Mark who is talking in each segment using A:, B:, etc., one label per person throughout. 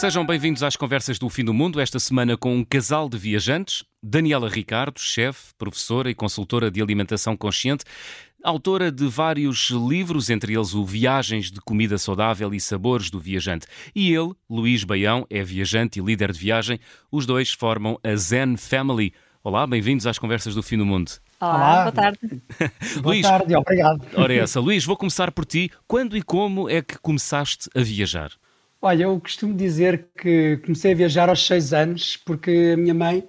A: Sejam bem-vindos às Conversas do Fim do Mundo, esta semana com um casal de viajantes, Daniela Ricardo, chefe, professora e consultora de alimentação consciente, autora de vários livros, entre eles o Viagens de Comida Saudável e Sabores do Viajante. E ele, Luís Baião, é viajante e líder de viagem. Os dois formam a Zen Family. Olá, bem-vindos às Conversas do Fim do Mundo.
B: Olá, Olá. boa tarde.
C: boa Luís, tarde, obrigado.
A: Ora, essa. Luís, vou começar por ti. Quando e como é que começaste a viajar?
C: Olha, eu costumo dizer que comecei a viajar aos seis anos porque a minha mãe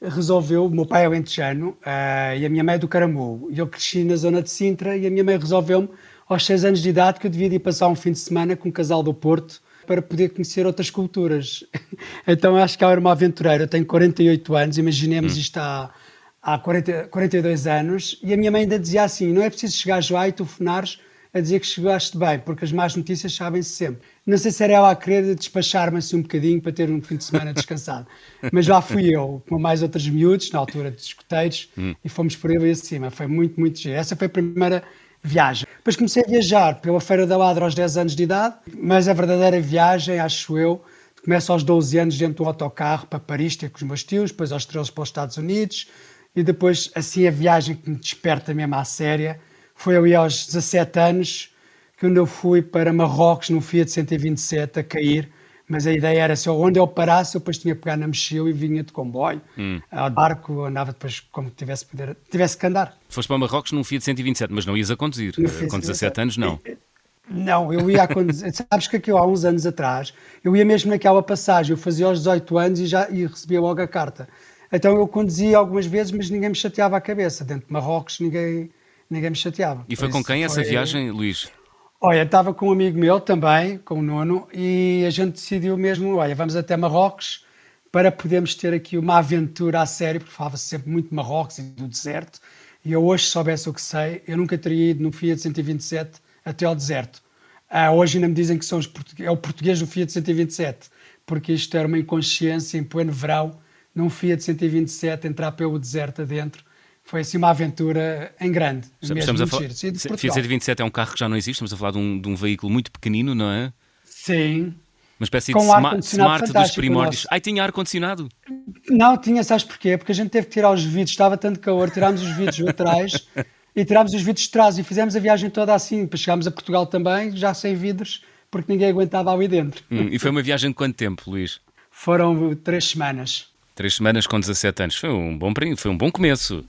C: resolveu, o meu pai é o entejano uh, e a minha mãe é do Caramulo. E eu cresci na zona de Sintra e a minha mãe resolveu-me aos seis anos de idade que eu devia ir passar um fim de semana com um casal do Porto para poder conhecer outras culturas. então acho que ela era uma aventureira. Eu tenho 48 anos, imaginemos hum. isto há, há 40, 42 anos. E a minha mãe ainda dizia assim: não é preciso chegar lá e telefonares a dizer que chegaste bem, porque as más notícias sabem-se sempre. Não sei se era ela a querer despachar-me assim um bocadinho para ter um fim de semana descansado, mas lá fui eu, com mais outros miúdos, na altura de escuteiros, hum. e fomos por aí acima. Foi muito, muito giro. Essa foi a primeira viagem. Depois comecei a viajar pela Feira da Ladra aos 10 anos de idade, mas a verdadeira viagem, acho eu, começa aos 12 anos dentro do autocarro para Paris, ter com os meus tios, depois aos 13 para os Estados Unidos, e depois, assim, a viagem que me desperta mesmo à séria foi ali aos 17 anos, quando eu fui para Marrocos num Fiat 127 a cair, mas a ideia era só onde eu parasse, eu depois tinha que pegar na mochila e vinha de comboio, hum. ao barco, andava depois como tivesse, poder, tivesse que andar.
A: Foste para Marrocos num Fiat 127, mas não ias a conduzir, com 17 anos não.
C: Não, eu ia a conduzir. Sabes que aqui há uns anos atrás, eu ia mesmo naquela passagem, eu fazia aos 18 anos e já e recebia logo a carta. Então eu conduzia algumas vezes, mas ninguém me chateava a cabeça. Dentro de Marrocos ninguém ninguém me chateava.
A: E foi com quem essa viagem, Luís?
C: Olha, estava com um amigo meu também, com o Nuno, e a gente decidiu mesmo, olha, vamos até Marrocos para podermos ter aqui uma aventura a sério, porque falava-se sempre muito de Marrocos e do deserto, e eu hoje, se soubesse o que sei, eu nunca teria ido no Fiat 127 até ao deserto. Ah, hoje ainda me dizem que são os é o português do Fiat 127, porque isto era uma inconsciência em pleno verão, num Fiat 127, entrar pelo deserto adentro, foi assim uma aventura em grande.
A: Estamos a falar, Fiat 127 é um carro que já não existe, estamos a falar de um, de um veículo muito pequenino, não é?
C: Sim.
A: Uma espécie Com de smart, smart dos primórdios. Ai, tinha ar-condicionado?
C: Não, tinha, sabes porquê? Porque a gente teve que tirar os vidros, estava tanto calor, tirámos os vidros laterais e tirámos os vidros de trás e fizemos a viagem toda assim. Depois chegámos a Portugal também, já sem vidros, porque ninguém aguentava ali dentro.
A: Hum, e foi uma viagem de quanto tempo, Luís?
C: Foram três semanas.
A: Três semanas com 17 anos. Foi um bom, foi um bom começo.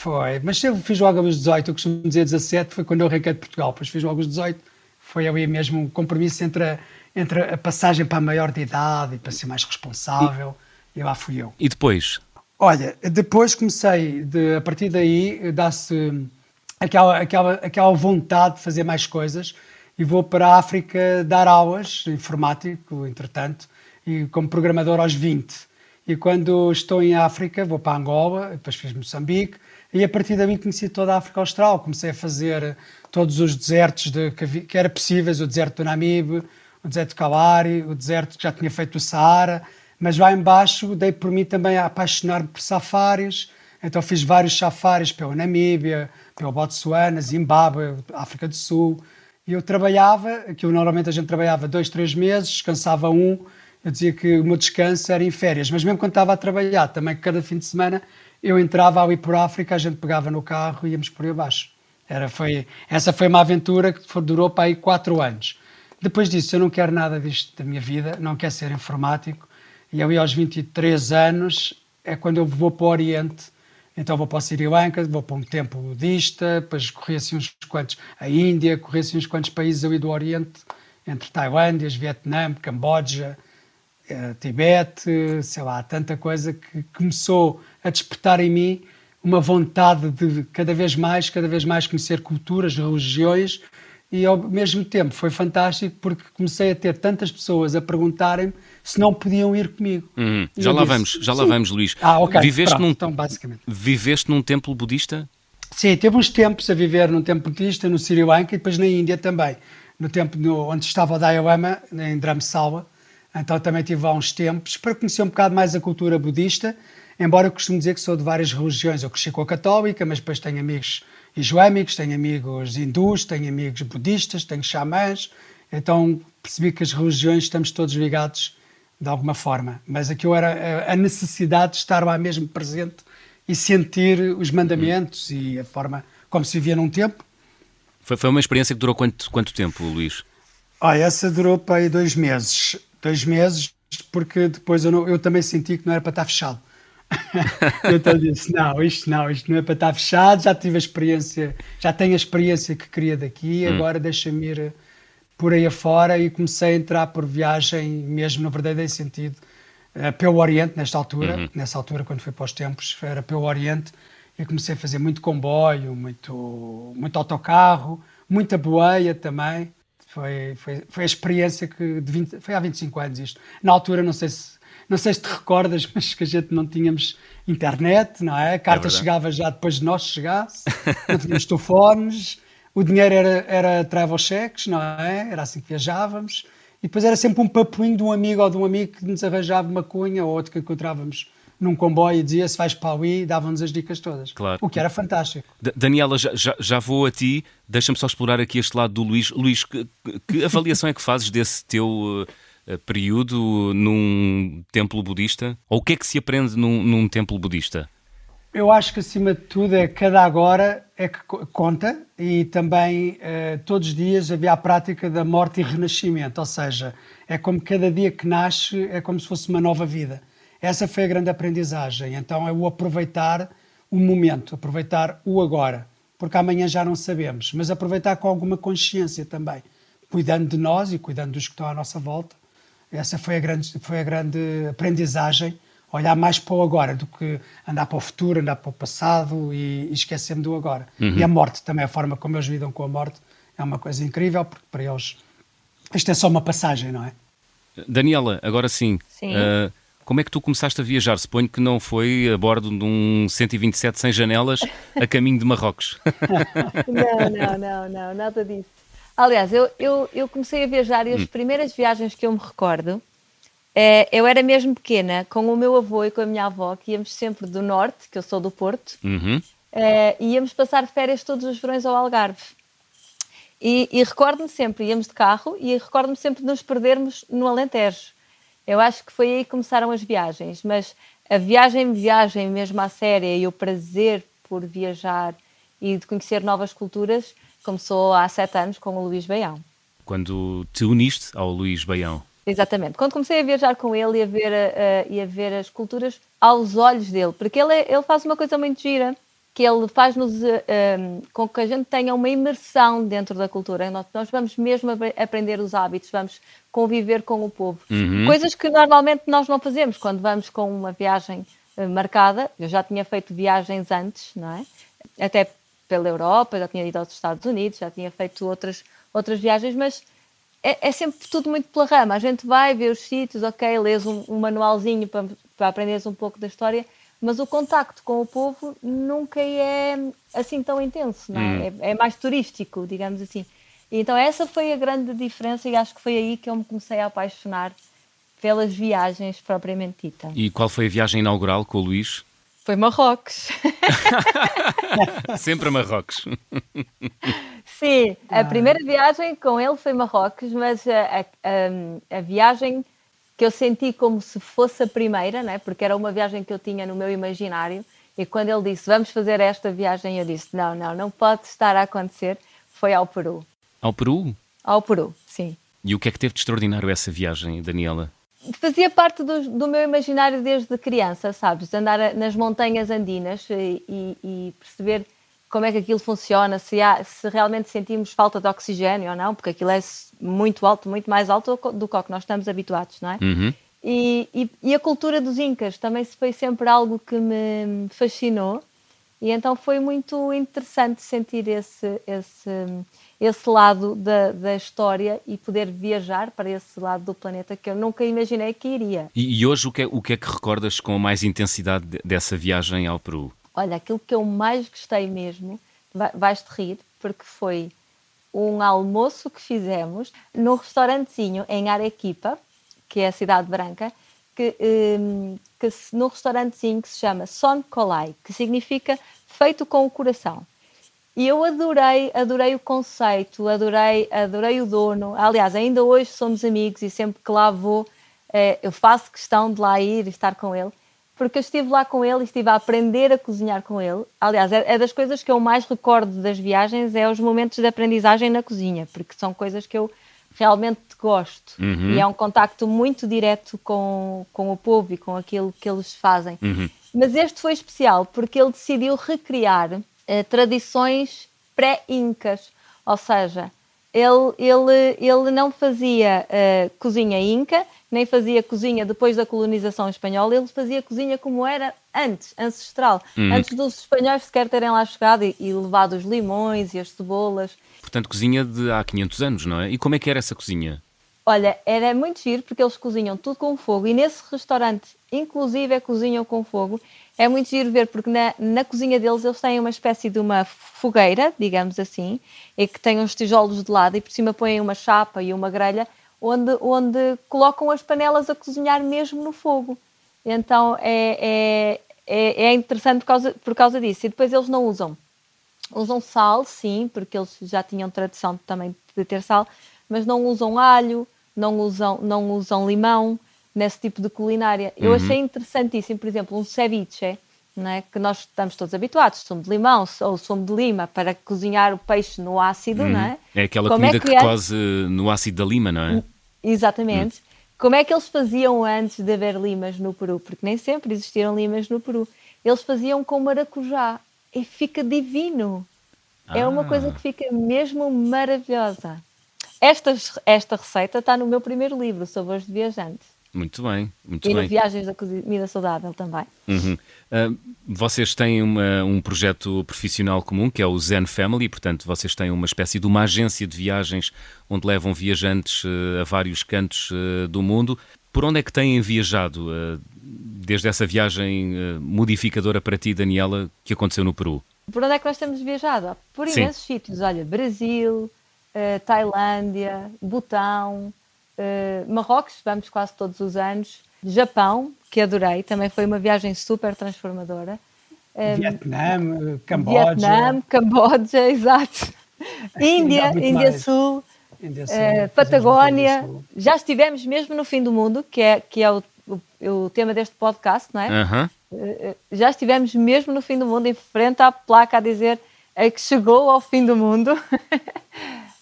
C: Foi, mas eu fiz logo aos 18, eu costumo dizer 17, foi quando eu arranquei de Portugal, depois fiz logo aos 18, foi ali mesmo um compromisso entre a, entre a passagem para a maior de idade e para ser mais responsável, e, e lá fui eu.
A: E depois?
C: Olha, depois comecei, de, a partir daí, dá-se aquela, aquela, aquela vontade de fazer mais coisas, e vou para a África dar aulas, informático, entretanto, e como programador aos 20. E quando estou em África, vou para Angola, depois fiz Moçambique, e a partir daí conheci toda a África Austral. Comecei a fazer todos os desertos de, que, que era possíveis, o deserto do Namibe, o deserto do Kalahari, o deserto que já tinha feito o Saara, mas lá embaixo dei por mim também a apaixonar-me por safaris, então fiz vários safaris pela Namíbia, pelo Botsuana, Zimbábue, África do Sul, e eu trabalhava, aquilo normalmente a gente trabalhava dois, três meses, descansava um, eu dizia que o meu descanso era em férias, mas mesmo quando estava a trabalhar, também cada fim de semana eu entrava ali por África, a gente pegava no carro e íamos por aí abaixo. Era, foi, essa foi uma aventura que durou para aí quatro anos. Depois disso, eu não quero nada disto da minha vida, não quero ser informático. E ali aos 23 anos é quando eu vou para o Oriente. Então vou para o Sri Lanka, vou para um templo budista, depois corri assim uns quantos, a Índia, corri assim uns quantos países ali do Oriente, entre Tailândia, Vietnã, Camboja, eh, Tibete, sei lá, tanta coisa que começou a despertar em mim uma vontade de cada vez mais, cada vez mais conhecer culturas, religiões e ao mesmo tempo foi fantástico porque comecei a ter tantas pessoas a perguntarem-me se não podiam ir comigo.
A: Uhum. Já lá disse, vamos, já lá vamos, Luís.
C: Ah, ok.
A: Viveste,
C: Pronto,
A: num,
C: então, basicamente.
A: viveste num templo budista?
C: Sim, teve uns tempos a viver num templo budista no Sri Lanka e depois na Índia também. No tempo no, onde estava o Dalai Lama, em Dharamsala, então também tive há uns tempos para conhecer um bocado mais a cultura budista, embora eu costume dizer que sou de várias religiões. Eu cresci com a católica, mas depois tenho amigos islâmicos, tenho amigos hindus, tenho amigos budistas, tenho xamãs. Então percebi que as religiões estamos todos ligados de alguma forma. Mas aquilo era a necessidade de estar lá mesmo presente e sentir os mandamentos e a forma como se vivia num tempo.
A: Foi, foi uma experiência que durou quanto, quanto tempo, Luís?
C: Ah, essa durou para aí dois meses. Dois meses, porque depois eu, não, eu também senti que não era para estar fechado. eu então disse: não, isto não, isto não é para estar fechado. Já tive a experiência, já tenho a experiência que queria daqui, hum. agora deixa-me ir por aí afora e comecei a entrar por viagem, mesmo no verdadeiro sentido, uh, pelo Oriente, nesta altura. Uhum. Nessa altura, quando fui para os tempos, era pelo Oriente e comecei a fazer muito comboio, muito, muito autocarro, muita boeia também. Foi, foi, foi a experiência que 20, foi há 25 anos isto. Na altura, não sei se não sei se te recordas, mas que a gente não tínhamos internet, não é? A carta é chegava já depois de nós chegasse, não tínhamos telefones, o dinheiro era, era travel checks, não é? Era assim que viajávamos. E depois era sempre um papuinho de um amigo ou de um amigo que nos arranjava uma cunha ou outro que encontrávamos num comboio e dizia se vais para ali, davam-nos as dicas todas.
A: Claro.
C: O que era fantástico.
A: D Daniela, já, já, já, vou a ti, deixa-me só explorar aqui este lado do Luís. Luís, que, que avaliação é que fazes desse teu uh, período num templo budista? Ou o que é que se aprende num, num templo budista?
C: Eu acho que acima de tudo é cada agora é que conta e também eh, todos os dias havia a prática da morte e renascimento, ou seja, é como cada dia que nasce é como se fosse uma nova vida. Essa foi a grande aprendizagem. Então é o aproveitar o momento, aproveitar o agora, porque amanhã já não sabemos, mas aproveitar com alguma consciência também, cuidando de nós e cuidando dos que estão à nossa volta. Essa foi a grande, foi a grande aprendizagem olhar mais para o agora do que andar para o futuro, andar para o passado e, e esquecer-me do agora. Uhum. E a morte também, a forma como eles lidam com a morte é uma coisa incrível, porque para eles isto é só uma passagem, não é?
A: Daniela, agora sim.
B: sim. Uh,
A: como é que tu começaste a viajar? Suponho que não foi a bordo de um 127 sem janelas a caminho de Marrocos.
B: não, não, não, não, nada disso. Aliás, eu, eu, eu comecei a viajar e as hum. primeiras viagens que eu me recordo é, eu era mesmo pequena, com o meu avô e com a minha avó, que íamos sempre do norte, que eu sou do Porto,
A: uhum.
B: é, íamos passar férias todos os verões ao Algarve. E, e recordo-me sempre, íamos de carro, e recordo-me sempre de nos perdermos no Alentejo. Eu acho que foi aí que começaram as viagens, mas a viagem, viagem mesmo à séria e o prazer por viajar e de conhecer novas culturas começou há sete anos com o Luís Baião.
A: Quando te uniste ao Luís Baião?
B: Exatamente. Quando comecei a viajar com ele e a ver, uh, e a ver as culturas aos olhos dele, porque ele, ele faz uma coisa muito gira, que ele faz-nos uh, com que a gente tenha uma imersão dentro da cultura. Nós, nós vamos mesmo aprender os hábitos, vamos conviver com o povo.
A: Uhum.
B: Coisas que normalmente nós não fazemos quando vamos com uma viagem uh, marcada. Eu já tinha feito viagens antes, não é? Até pela Europa, já tinha ido aos Estados Unidos, já tinha feito outras, outras viagens, mas é, é, sempre tudo muito pela rama. A gente vai ver os sítios, ok, lês um, um manualzinho para, para aprenderes um pouco da história, mas o contacto com o povo nunca é assim tão intenso, não é? Hum. é? é? mais turístico, digamos assim. Então essa foi a grande diferença e acho que foi aí que eu me comecei a apaixonar pelas viagens propriamente dita.
A: E qual foi a viagem inaugural com o Luís?
B: Foi Marrocos.
A: Sempre Marrocos.
B: Sim, a primeira viagem com ele foi Marrocos, mas a, a, a, viagem que eu senti como se fosse a primeira, né? porque era uma viagem que eu tinha no meu imaginário, e quando ele disse vamos fazer esta viagem, eu disse não, não, não pode estar a acontecer, foi ao Peru.
A: Ao Peru?
B: Ao Peru, sim.
A: E o que é que teve de extraordinário essa viagem, Daniela?
B: Fazia parte do, do meu imaginário desde criança, sabes? De andar nas montanhas andinas e, e, e perceber como é que aquilo funciona, se, há, se realmente sentimos falta de oxigênio ou não, porque aquilo é muito alto, muito mais alto do que que nós estamos habituados, não é?
A: Uhum.
B: E, e, e, a cultura dos Incas também foi sempre algo que me fascinou, e então foi muito interessante sentir esse, esse, esse lado da, da história e poder viajar para esse lado do planeta que eu nunca imaginei que iria.
A: E, e hoje o que, é, o que é que recordas com mais intensidade dessa viagem ao Peru?
B: Olha, aquilo que eu mais gostei mesmo, vais-te rir, porque foi um almoço que fizemos num restaurantezinho em Arequipa, que é a cidade branca, que, um, que num restaurantezinho que se chama Son Colai, que significa feito com o coração. E eu adorei, adorei o conceito, adorei, adorei o dono. Aliás, ainda hoje somos amigos e sempre que lá vou é, eu faço questão de lá ir e estar com ele, porque eu estive lá com ele e estive a aprender a cozinhar com ele. Aliás, é, é das coisas que eu mais recordo das viagens, é os momentos de aprendizagem na cozinha, porque são coisas que eu realmente gosto. Uhum. E é um contacto muito direto com, com o povo e com aquilo que eles fazem. Uhum. Mas este foi especial porque ele decidiu recriar uh, tradições pré-incas, ou seja, ele, ele, ele não fazia uh, cozinha inca, nem fazia cozinha depois da colonização espanhola, ele fazia cozinha como era antes, ancestral, uhum. antes dos espanhóis sequer terem lá chegado e, e levado os limões e as cebolas.
A: Portanto, cozinha de há 500 anos, não é? E como é que era essa cozinha?
B: Olha, era muito giro porque eles cozinham tudo com fogo e nesse restaurante, inclusive, é cozinham com fogo. É muito giro ver porque na, na cozinha deles eles têm uma espécie de uma fogueira, digamos assim, e que tem uns tijolos de lado e por cima põem uma chapa e uma grelha onde, onde colocam as panelas a cozinhar mesmo no fogo. Então é, é, é, é interessante por causa, por causa disso. E depois eles não usam. Usam sal, sim, porque eles já tinham tradição também de ter sal, mas não usam alho, não usam, não usam limão nesse tipo de culinária. Eu uhum. achei interessantíssimo, por exemplo, um ceviche, é? que nós estamos todos habituados, sumo de limão ou sumo de lima para cozinhar o peixe no ácido, uhum. não é?
A: É aquela Como comida é que, que é? cose no ácido da lima, não é?
B: Exatamente. Uhum. Como é que eles faziam antes de haver limas no Peru? Porque nem sempre existiram limas no Peru. Eles faziam com maracujá e fica divino. Ah. É uma coisa ah. que fica mesmo maravilhosa. Esta, esta receita está no meu primeiro livro, Sabores de Viajantes.
A: Muito bem, muito
B: e
A: bem.
B: E Viagens da Comida Saudável também.
A: Uhum. Uh, vocês têm uma, um projeto profissional comum que é o Zen Family, portanto, vocês têm uma espécie de uma agência de viagens onde levam viajantes uh, a vários cantos uh, do mundo. Por onde é que têm viajado desde essa viagem modificadora para ti, Daniela, que aconteceu no Peru?
B: Por onde é que nós temos viajado? Por imensos Sim. sítios. Olha, Brasil, Tailândia, Butão, uh, Marrocos, vamos quase todos os anos. Japão, que adorei, também foi uma viagem super transformadora.
C: Um, Vietnã, Camboja.
B: Vietnã, Camboja, exato. Índia, Índia Sul, Índia Sul uh, Patagónia. Sul. Já estivemos mesmo no fim do mundo, que é, que é o, o, o tema deste podcast, não é? Uh, já estivemos mesmo no fim do mundo, em frente à placa a dizer que chegou ao fim do mundo.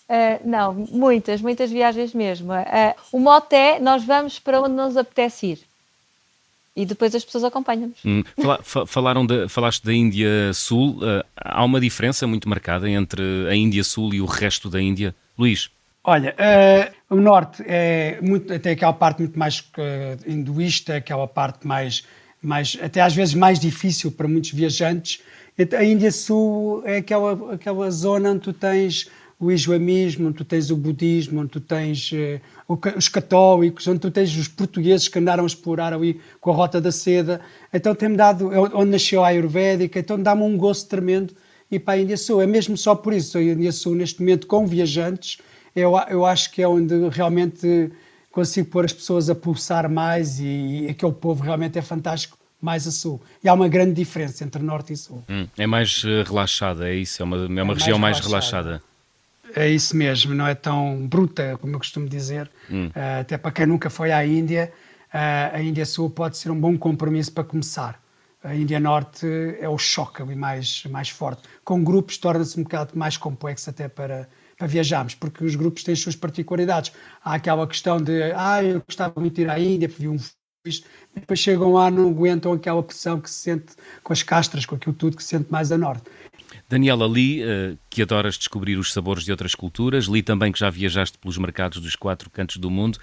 B: Uh, não, muitas, muitas viagens mesmo. Uh, o mote é nós vamos para onde nos apetece ir. E depois as pessoas acompanham-nos.
A: Hum, falaram de, falaste da Índia Sul. Uh, há uma diferença muito marcada entre a Índia Sul e o resto da Índia? Luís?
C: Olha, o Norte é muito, até aquela parte muito mais hinduísta, aquela parte mais, mais, até às vezes mais difícil para muitos viajantes. A Índia Sul é aquela, aquela zona onde tu tens o islamismo, onde tu tens o budismo, onde tu tens uh, os católicos, onde tu tens os portugueses que andaram a explorar ali com a Rota da Seda. Então tem-me dado, é onde nasceu a Ayurvédica, então dá-me um gosto tremendo ir para a Índia Sul. É mesmo só por isso, a Índia Sul neste momento com viajantes, eu, eu acho que é onde realmente consigo pôr as pessoas a pulsar mais e, e aquele povo realmente é fantástico mais a sul. E há uma grande diferença entre norte e sul.
A: Hum, é mais uh, relaxada, é isso? É uma, é uma é região mais, mais relaxada.
C: É isso mesmo, não é tão bruta, como eu costumo dizer. Hum. Uh, até para quem nunca foi à Índia, uh, a Índia Sul pode ser um bom compromisso para começar. A Índia Norte é o choque ali mais, mais forte. Com grupos torna-se um bocado mais complexo até para, para viajarmos, porque os grupos têm as suas particularidades. Há aquela questão de, ah, eu gostava muito de ir à Índia, vi um depois chegam lá, não aguentam aquela pressão que se sente com as castras, com aquilo tudo que se sente mais a norte.
A: Daniela, li uh, que adoras descobrir os sabores de outras culturas, li também que já viajaste pelos mercados dos quatro cantos do mundo.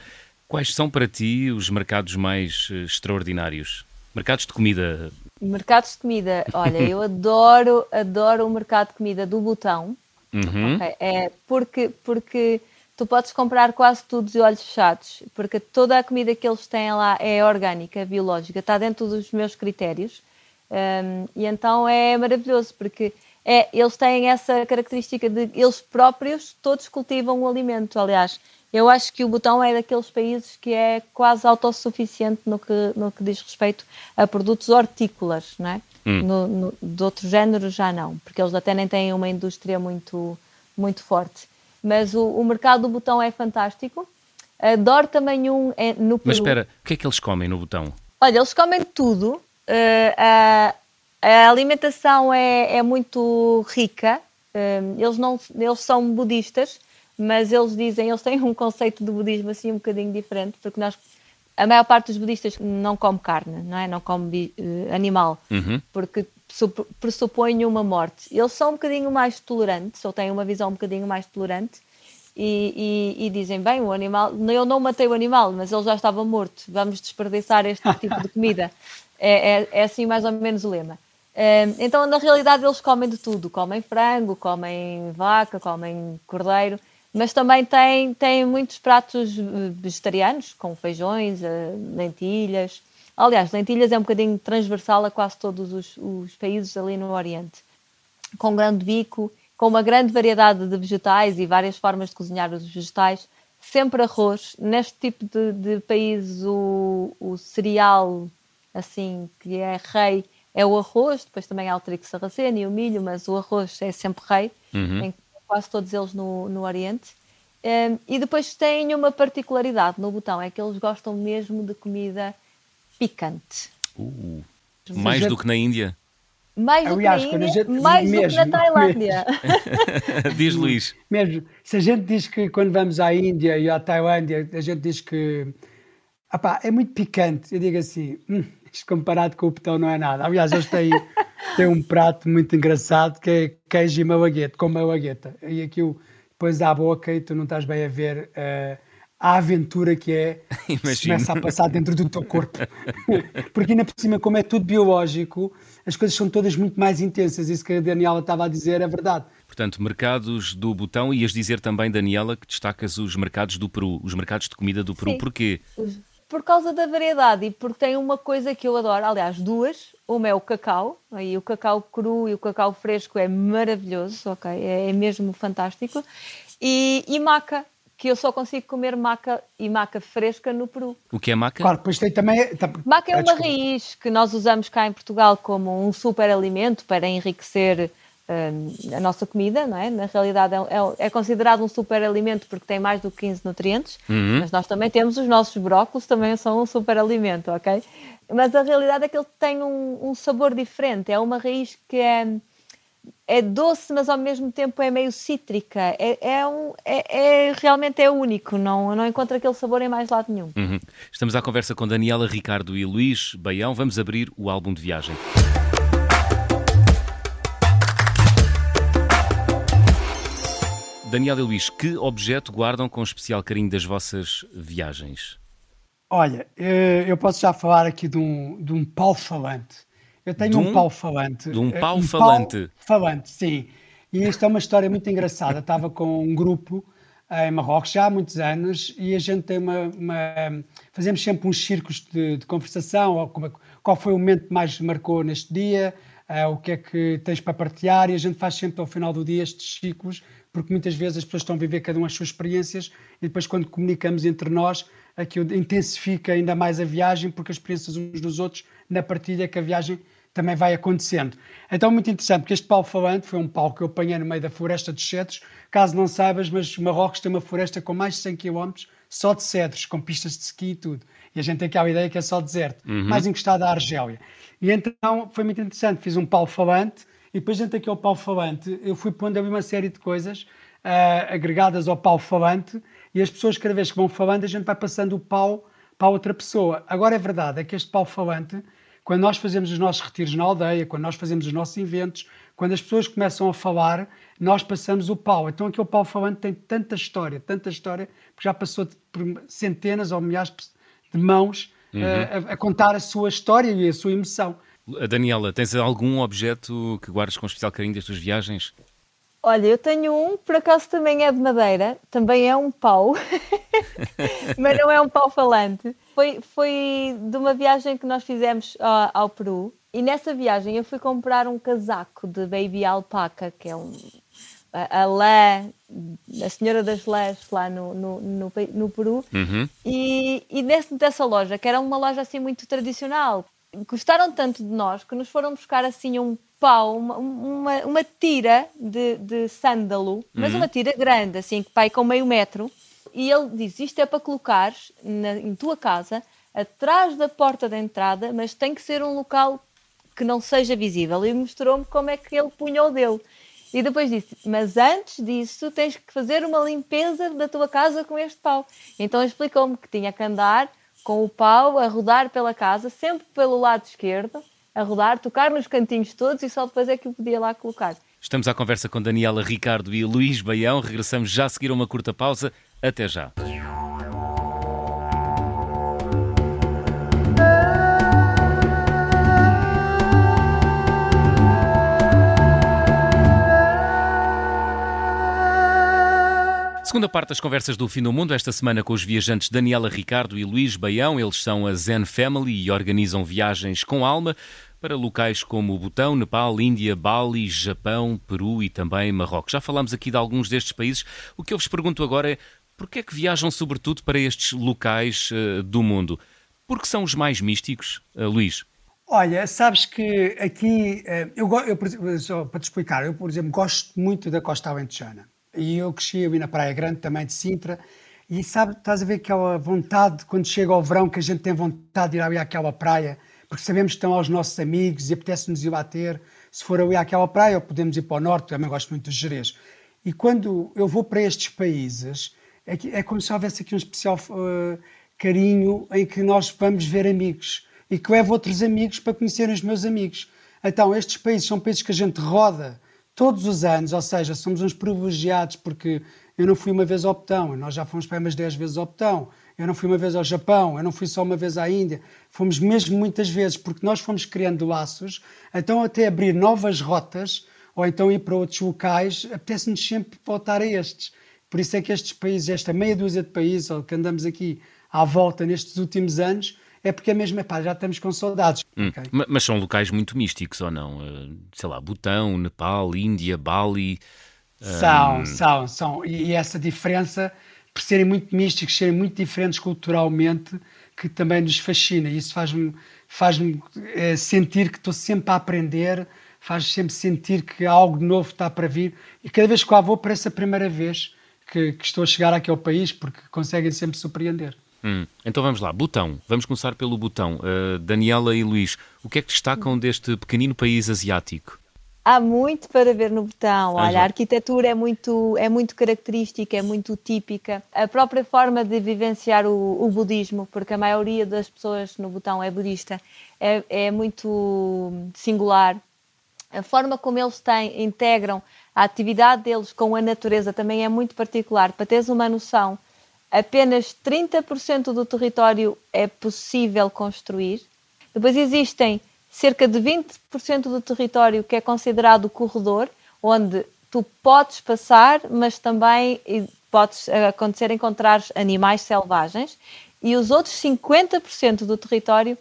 A: Quais são para ti os mercados mais uh, extraordinários? Mercados de comida?
B: Mercados de comida, olha, eu adoro, adoro o mercado de comida do Botão. Uhum. Okay? É porque, porque tu podes comprar quase tudo de olhos fechados, porque toda a comida que eles têm lá é orgânica, biológica, está dentro dos meus critérios. Um, e então é maravilhoso, porque é, eles têm essa característica de eles próprios todos cultivam o alimento. Aliás, eu acho que o Botão é daqueles países que é quase autossuficiente no que, no que diz respeito a produtos hortícolas, não é? Hum. No, no, de outro género já não, porque eles até nem têm uma indústria muito, muito forte. Mas o, o mercado do Botão é fantástico Adoro também um é, no Peru.
A: Mas espera, o que é que eles comem no botão?
B: Olha, eles comem tudo. Uh, a, a, alimentação é, é muito rica. Uh, eles, não, eles são budistas, mas eles dizem, eles têm um conceito de budismo assim um bocadinho diferente, porque nós, a maior parte dos budistas não come carne, não é? Não come uh, animal,
A: uhum.
B: porque pressupõe uma morte. Eles são um bocadinho mais tolerantes, ou têm uma visão um bocadinho mais tolerante, e, e, e, dizem: bem, o animal, eu não matei o animal, mas ele já estava morto, vamos desperdiçar este tipo de comida. É, é, é assim mais ou menos o lema. Então, na realidade, eles comem de tudo: comem frango, comem vaca, comem cordeiro, mas também têm, têm muitos pratos eh, vegetarianos, com feijões, eh, lentilhas. Aliás, lentilhas é um bocadinho transversal a quase todos os, os países ali no Oriente, com grande bico com uma grande variedade de vegetais e várias formas de cozinhar os vegetais, sempre arroz. Neste tipo de, de países, o, o, cereal, assim, que é rei, é o arroz, depois também há o trigo sarraceno e o milho, mas o arroz é sempre rei,
A: uhum. em
B: quase todos eles no, no Oriente. Um, e depois tem uma particularidade no botão, é que eles gostam mesmo de comida picante.
A: Uh, mais do que na Índia?
B: Mais Aliás, do que na gente, mais mesmo, do que na Tailândia.
A: diz Luís.
C: Mesmo. Se a gente diz que quando vamos à Índia e à Tailândia, a gente diz que opá, é muito picante. Eu digo assim, hum, isto comparado com o petão não é nada. Aliás, eles têm, têm um prato muito engraçado que é queijo e malagueta, com malagueta. E aquilo depois à boca e tu não estás bem a ver uh, a aventura que é se começa a passar dentro do teu corpo. Porque ainda por cima, como é tudo biológico, as coisas são todas muito mais intensas. Isso que a Daniela estava a dizer é verdade.
A: Portanto, mercados do botão, ias dizer também, Daniela, que destacas os mercados do Peru, os mercados de comida do Peru. Sim. Porquê?
B: Por causa da variedade e porque tem uma coisa que eu adoro, aliás, duas. Uma é o cacau, aí o cacau cru e o cacau fresco é maravilhoso, ok? É, é mesmo fantástico. E, e maca, que eu só consigo comer maca e maca fresca no Peru.
A: O que é maca?
C: Claro, depois tem também.
B: Maca é uma raiz que nós usamos cá em Portugal como um super alimento para enriquecer a nossa comida, não é? Na realidade é, é, é, considerado um super alimento porque tem mais do que 15 nutrientes,
A: uhum.
B: mas nós também temos os nossos brócolos, também são um super alimento, ok? Mas a realidade é que ele tem um, um sabor diferente, é uma raiz que é é doce, mas ao mesmo tempo é meio cítrica. É, é, um, é, é realmente é único, não, não encontro aquele sabor em mais lado nenhum.
A: Uhum. Estamos à conversa com Daniela, Ricardo e Luís Baião. Vamos abrir o álbum de viagem. Daniela e Luís, que objeto guardam com especial carinho das vossas viagens?
C: Olha, eh, eu posso já falar aqui de um, de um pau falante. Eu tenho um, um pau falante.
A: De um eh, pau um falante.
C: Pau falante, sim. E isto é uma história muito engraçada. Estava com um grupo em Marrocos já há muitos anos e a gente tem uma. uma fazemos sempre uns círculos de, de conversação, ou como, qual foi o momento que mais marcou neste dia, uh, o que é que tens para partilhar, e a gente faz sempre ao final do dia estes ciclos, porque muitas vezes as pessoas estão a viver cada uma as suas experiências e depois, quando comunicamos entre nós, aquilo intensifica ainda mais a viagem, porque as experiências uns dos outros, na partilha, que a viagem também vai acontecendo. Então, muito interessante, porque este pau falante foi um pau que eu apanhei no meio da floresta de cedros. Caso não saibas, mas Marrocos tem uma floresta com mais de 100 km só de cedros, com pistas de ski e tudo. E a gente tem aquela ideia que é só deserto,
A: uhum.
C: mais encostado à Argélia. E então foi muito interessante, fiz um pau falante e depois dentro daquele pau falante eu fui pondo ali uma série de coisas uh, agregadas ao pau falante e as pessoas cada vez que vão falando a gente vai passando o pau para outra pessoa. Agora é verdade, é que este pau falante quando nós fazemos os nossos retiros na aldeia, quando nós fazemos os nossos eventos, quando as pessoas começam a falar, nós passamos o pau. Então aquele pau falante tem tanta história, tanta história, que já passou por centenas ou milhares de mãos uhum. a, a, contar a sua história e a sua emoção.
A: Daniela, tens algum objeto que guardas com especial carinho das tuas viagens?
B: Olha, eu tenho um, por acaso também é de madeira, também é um pau, mas não é um pau falante. Foi, foi de uma viagem que nós fizemos ao, ao Peru e nessa viagem eu fui comprar um casaco de baby alpaca, que é um, a, a lã, a senhora das lãs lá no, no, no, no Peru.
A: Uhum.
B: E, e dessa loja, que era uma loja assim muito tradicional, gostaram tanto de nós que nos foram buscar assim um pau, uma, uma, uma tira de, de sândalo, mas uhum. uma tira grande, assim, que pai com meio metro. e ele diz: Isto é para colocares na, em tua casa, atrás da porta de entrada, mas tem que ser um local que não seja visível. E mostrou-me como é que ele punha o dele. E depois disse: Mas antes disso, tens que fazer uma limpeza da tua casa com este pau. Então explicou-me que tinha que andar com o pau a rodar pela casa, sempre pelo lado esquerdo, a rodar, tocar nos cantinhos todos e só depois é que o podia lá colocar.
A: Estamos à conversa com Daniela Ricardo e Luís Baião. Regressamos já a seguir uma curta pausa. Até já. Segunda parte das conversas do Fim do Mundo, esta semana com os viajantes Daniela Ricardo e Luís Baião. Eles são a Zen Family e organizam viagens com alma para locais como Butão, Nepal, Índia, Bali, Japão, Peru e também Marrocos. Já falámos aqui de alguns destes países. O que eu vos pergunto agora é porquê é que viajam sobretudo para estes locais uh, do mundo? Porque são os mais místicos, uh, Luís?
C: Olha, sabes que aqui, uh, eu, eu, só para te explicar, eu, por exemplo, gosto muito da costa alentejana. E eu cresci ali na Praia Grande, também de Sintra, e sabe, estás a ver aquela vontade, quando chega ao verão, que a gente tem vontade de ir ali àquela praia, porque sabemos que estão aos nossos amigos e apetece-nos ir bater. Se for ali àquela praia, ou podemos ir para o norte, também gosto muito de Jerez. E quando eu vou para estes países, é, que, é como se houvesse aqui um especial uh, carinho em que nós vamos ver amigos e que levo outros amigos para conhecerem os meus amigos. Então, estes países são países que a gente roda todos os anos, ou seja, somos uns privilegiados porque eu não fui uma vez ao Botão, nós já fomos para umas 10 vezes ao Botão, eu não fui uma vez ao Japão, eu não fui só uma vez à Índia, fomos mesmo muitas vezes porque nós fomos criando laços, então até abrir novas rotas ou então ir para outros locais, apetece-nos sempre voltar a estes. Por isso é que estes países, esta meia dúzia de países que andamos aqui à volta nestes últimos anos, é porque é mesmo, epá, já estamos com saudades.
A: Hum, okay? Mas são locais muito místicos, ou não? Eh, sei lá, Butão, Nepal, Índia, Bali.
C: São, um... são, são. E essa diferença, por serem muito místicos, serem muito diferentes culturalmente, que também nos fascina. Isso faz-me faz é, sentir que estou sempre a aprender, faz sempre sentir que algo novo está para vir. E cada vez que lá vou, parece a primeira vez que, que estou a chegar aqui ao país, porque conseguem sempre surpreender.
A: Hum. Então vamos lá, Butão. Vamos começar pelo Butão. Uh, Daniela e Luís, o que é que destacam deste pequenino país asiático?
B: Há muito para ver no Butão. Olha, a arquitetura é muito, é muito característica, é muito típica. A própria forma de vivenciar o, o budismo, porque a maioria das pessoas no Butão é budista, é, é muito singular. A forma como eles têm, integram a atividade deles com a natureza também é muito particular. Para teres uma noção, apenas 30% do território é possível construir. Depois existem cerca de 20% do território que é considerado corredor, onde tu podes passar, mas também pode acontecer encontrar animais selvagens. E os outros 50% do território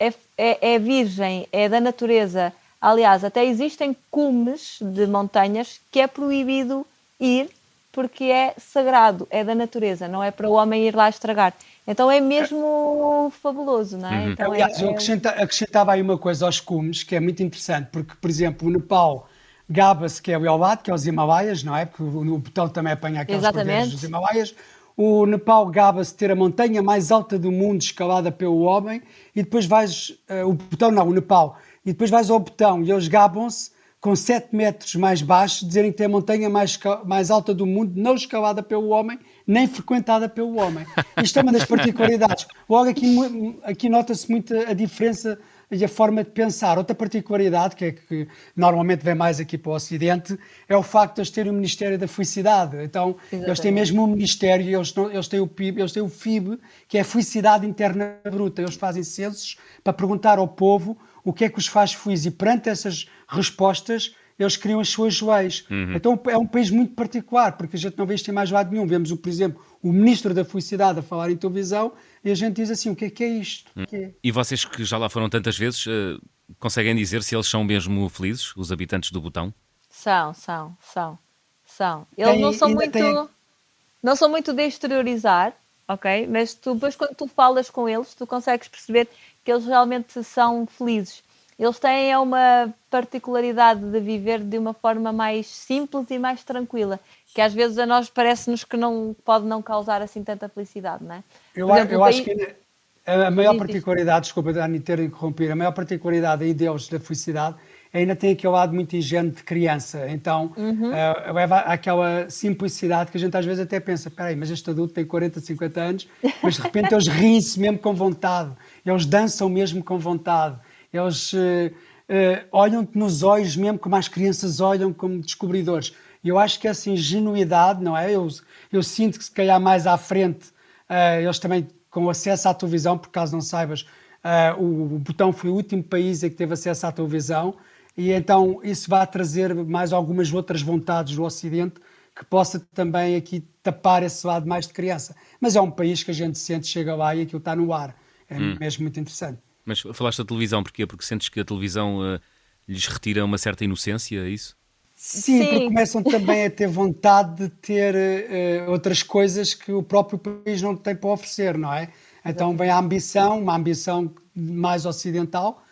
B: é, é, é virgem, é da natureza. Aliás, até existem cumes de montanhas que é proibido ir porque é sagrado, é da natureza, não é para o homem ir lá estragar. Então é mesmo fabuloso, não é? Uhum. Então
C: Aliás,
B: é,
C: eu acrescentava, acrescentava aí uma coisa aos cumes, que é muito interessante, porque, por exemplo, o Nepal gaba-se que é o Elbat, que é os Himalaias, não é? Porque o botão também apanha aquelas cordeiras dos Himalaias. O Nepal gaba-se ter a montanha mais alta do mundo escalada pelo homem, e depois vais, uh, o botão não, o Nepal, e depois vais ao botão e eles gabam-se com 7 metros mais baixo, dizerem que tem a montanha mais, mais alta do mundo, não escalada pelo homem, nem frequentada pelo homem. Isto é uma das particularidades. Logo aqui, aqui nota-se muito a diferença e a forma de pensar. Outra particularidade, que é que normalmente vem mais aqui para o Ocidente, é o facto de eles terem o Ministério da Felicidade. Então, Exatamente. eles têm mesmo um Ministério, eles, não, eles, têm o PIB, eles têm o FIB, que é a Felicidade Interna Bruta. Eles fazem censos para perguntar ao povo o que é que os faz felizes e perante essas respostas eles criam as suas leis. Uhum. Então é um país muito particular, porque a gente não vê isto em mais lado nenhum. Vemos, por exemplo, o Ministro da Felicidade a falar em televisão e a gente diz assim, o que é que é isto? Uhum. Que é?
A: E vocês que já lá foram tantas vezes, uh, conseguem dizer se eles são mesmo felizes, os habitantes do Botão?
B: São, são, são, são. Eles tem, não são muito... Tem... Não são muito de exteriorizar, ok? Mas tu, depois quando tu falas com eles, tu consegues perceber que eles realmente são felizes. Eles têm uma particularidade de viver de uma forma mais simples e mais tranquila. que às vezes a nós parece-nos que não pode não causar assim tanta felicidade, não é?
C: Eu, exemplo, eu acho que a maior particularidade, desculpa Dani ter interrompido, a maior particularidade aí deles da felicidade ainda tem aquele lado muito ingênuo de criança. Então, uhum. uh, leva àquela simplicidade que a gente às vezes até pensa: peraí, mas este adulto tem 40, 50 anos, mas de repente eles riem-se mesmo com vontade, eles dançam mesmo com vontade, eles uh, uh, olham-te nos olhos mesmo como as crianças olham como descobridores. E eu acho que essa ingenuidade, não é? Eu, eu sinto que se calhar mais à frente eles também com acesso à televisão, por caso não saibas, o, o Botão foi o último país em que teve acesso à televisão e então isso vai trazer mais algumas outras vontades do Ocidente que possa também aqui tapar esse lado mais de criança. Mas é um país que a gente sente, chega lá e aquilo está no ar. É hum. mesmo muito interessante.
A: Mas falaste da televisão, porquê? Porque sentes que a televisão uh, lhes retira uma certa inocência, é isso?
C: Sim, Sim, porque começam também a ter vontade de ter uh, outras coisas que o próprio país não tem para oferecer, não é? Então vem a ambição, uma ambição mais ocidental,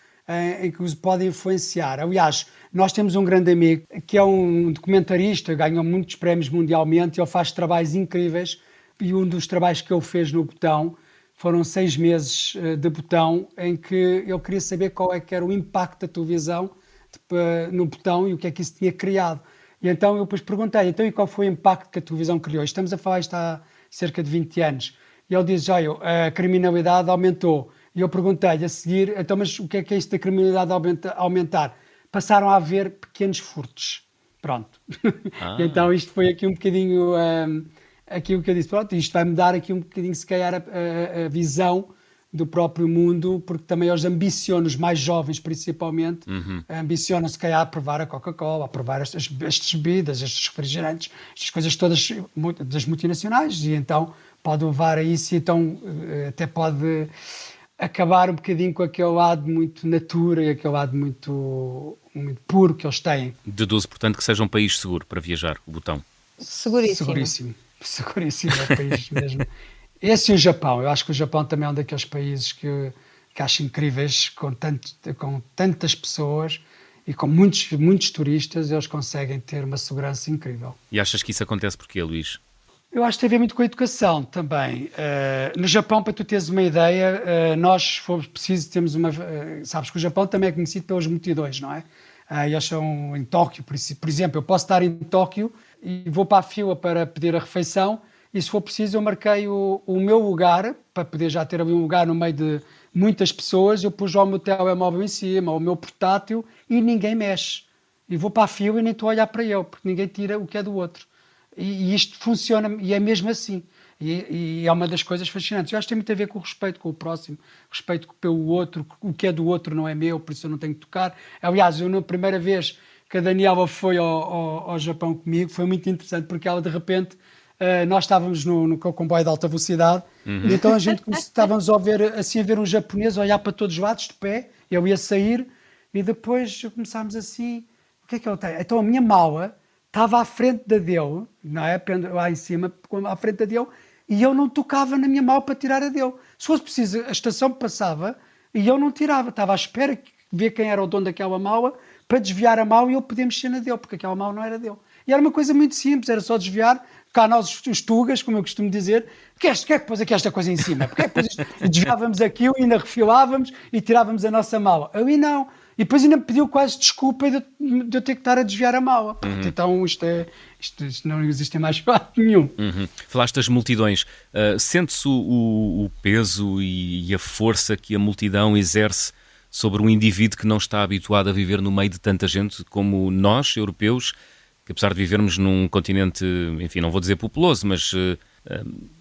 C: em que os podem influenciar. Aliás, nós temos um grande amigo que é um documentarista, ganhou muitos prémios mundialmente, ele faz trabalhos incríveis e um dos trabalhos que ele fez no Botão foram seis meses eh, de Botão em que ele queria saber qual é que era o impacto da televisão no Botão e o que é que isso tinha criado. E então eu depois perguntei, então e qual foi o impacto que a televisão criou? Estamos a falar isto há cerca de 20 anos. E ele diz, olha, a criminalidade aumentou, e eu perguntei-lhe a seguir, então, mas o que é que é isto da criminalidade aumentar? Passaram a haver pequenos furtos. Pronto. Ah. então isto foi aqui um bocadinho um, aquilo que eu disse. Pronto, isto vai mudar aqui um bocadinho, se calhar, a, a, a visão do próprio mundo, porque também eles ambicionam, os mais jovens principalmente, uhum. ambicionam se calhar a provar a Coca-Cola, a provar estas, estas bebidas, estes refrigerantes, estas coisas todas das multinacionais, e então pode levar a isso, e então eh, até pode acabar um bocadinho com aquele lado muito natura e aquele lado muito, muito puro que eles têm.
A: Deduzo, portanto, que seja um país seguro para viajar, o Botão.
B: Seguríssimo.
C: Seguríssimo. Seguríssimo é o país mesmo. Esse e o Japão. Eu acho que o Japão também é um daqueles países que, que acho incríveis, com, tanto, com tantas pessoas e com muitos, muitos turistas, eles conseguem ter uma segurança incrível.
A: E achas que isso acontece porquê, Luís?
C: Eu acho que tem a ver muito com a educação também. Uh, no Japão, para tu teres uma ideia, uh, nós fomos preciso, temos uma. Uh, sabes que o Japão também é conhecido pelas multidões, não é? Eles são em Tóquio, por, por, exemplo, eu posso estar em Tóquio e vou para a fila para pedir a refeição e se for preciso eu marquei o, o meu lugar, para poder já ter ali um lugar no meio de muitas pessoas, eu pus o meu telemóvel em cima, o meu portátil e ninguém mexe. E vou para a fila e nem estou a olhar para ele, porque ninguém tira o que é do outro. E, e isto funciona, e é mesmo assim. E, e, é uma das coisas fascinantes. Eu acho que tem muito a ver com o respeito com o próximo, respeito pelo outro, o que é do outro não é meu, por isso eu não tenho que tocar. Aliás, eu na primeira vez que a Daniela foi ao, ao, ao Japão comigo, foi muito interessante, porque ela de repente, uh, nós estávamos no, no comboio de alta velocidade, uhum. e então a gente estávamos a ver, assim a ver um japonês olhar para todos os lados de pé, eu ia sair, e depois começámos assim, o que é que ele tem? Então a minha mala estava à frente da dele, não é? lá em cima, à frente da dele, e eu não tocava na minha mão para tirar a dele. Se fosse preciso, a estação passava e eu não tirava. Estava à espera de ver quem era o dono daquela mala para desviar a mão e eu poder mexer na dele, porque aquela mão não era dele. E era uma coisa muito simples, era só desviar. Cá nós, os tugas, como eu costumo dizer, que é que é que pôs aqui esta coisa em cima? Porque é que pôs isto? desviávamos aquilo, ainda refilávamos e tirávamos a nossa mala. Ali não. E depois ainda me pediu quase desculpa de, de eu ter que estar a desviar a mala. Uhum. Então isto, é, isto, isto, não existe mais fato nenhum.
A: Uhum. Falaste das multidões. Uh, Sente-se o, o, peso e, e a força que a multidão exerce sobre um indivíduo que não está habituado a viver no meio de tanta gente como nós, europeus, que apesar de vivermos num continente, enfim, não vou dizer populoso, mas uh,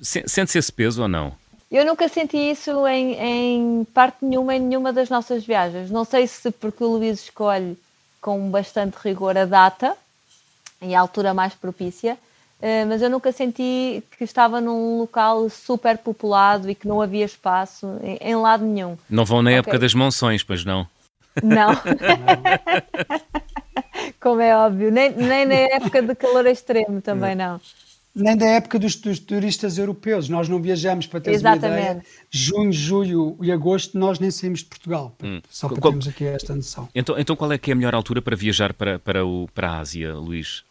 A: sente-se esse peso ou não?
B: Eu nunca senti isso em, em, parte nenhuma, em nenhuma das nossas viagens. Não sei se porque o Luís escolhe com bastante rigor a data e a altura mais propícia, eh, mas eu nunca senti que estava num local super populado e que não havia espaço em, em lado nenhum.
A: Não vão na okay. época das monções, pois não?
B: Não. Como é óbvio. Nem, nem na época de calor extremo também não
C: nem da época dos, dos, turistas europeus. Nós não viajamos para ter uma ideia. Junho, julho e agosto nós nem saímos de Portugal. Hum. Só para qual, termos aqui esta noção.
A: Então, então qual é que é a melhor altura para viajar para, para, o, para a Ásia, Luís?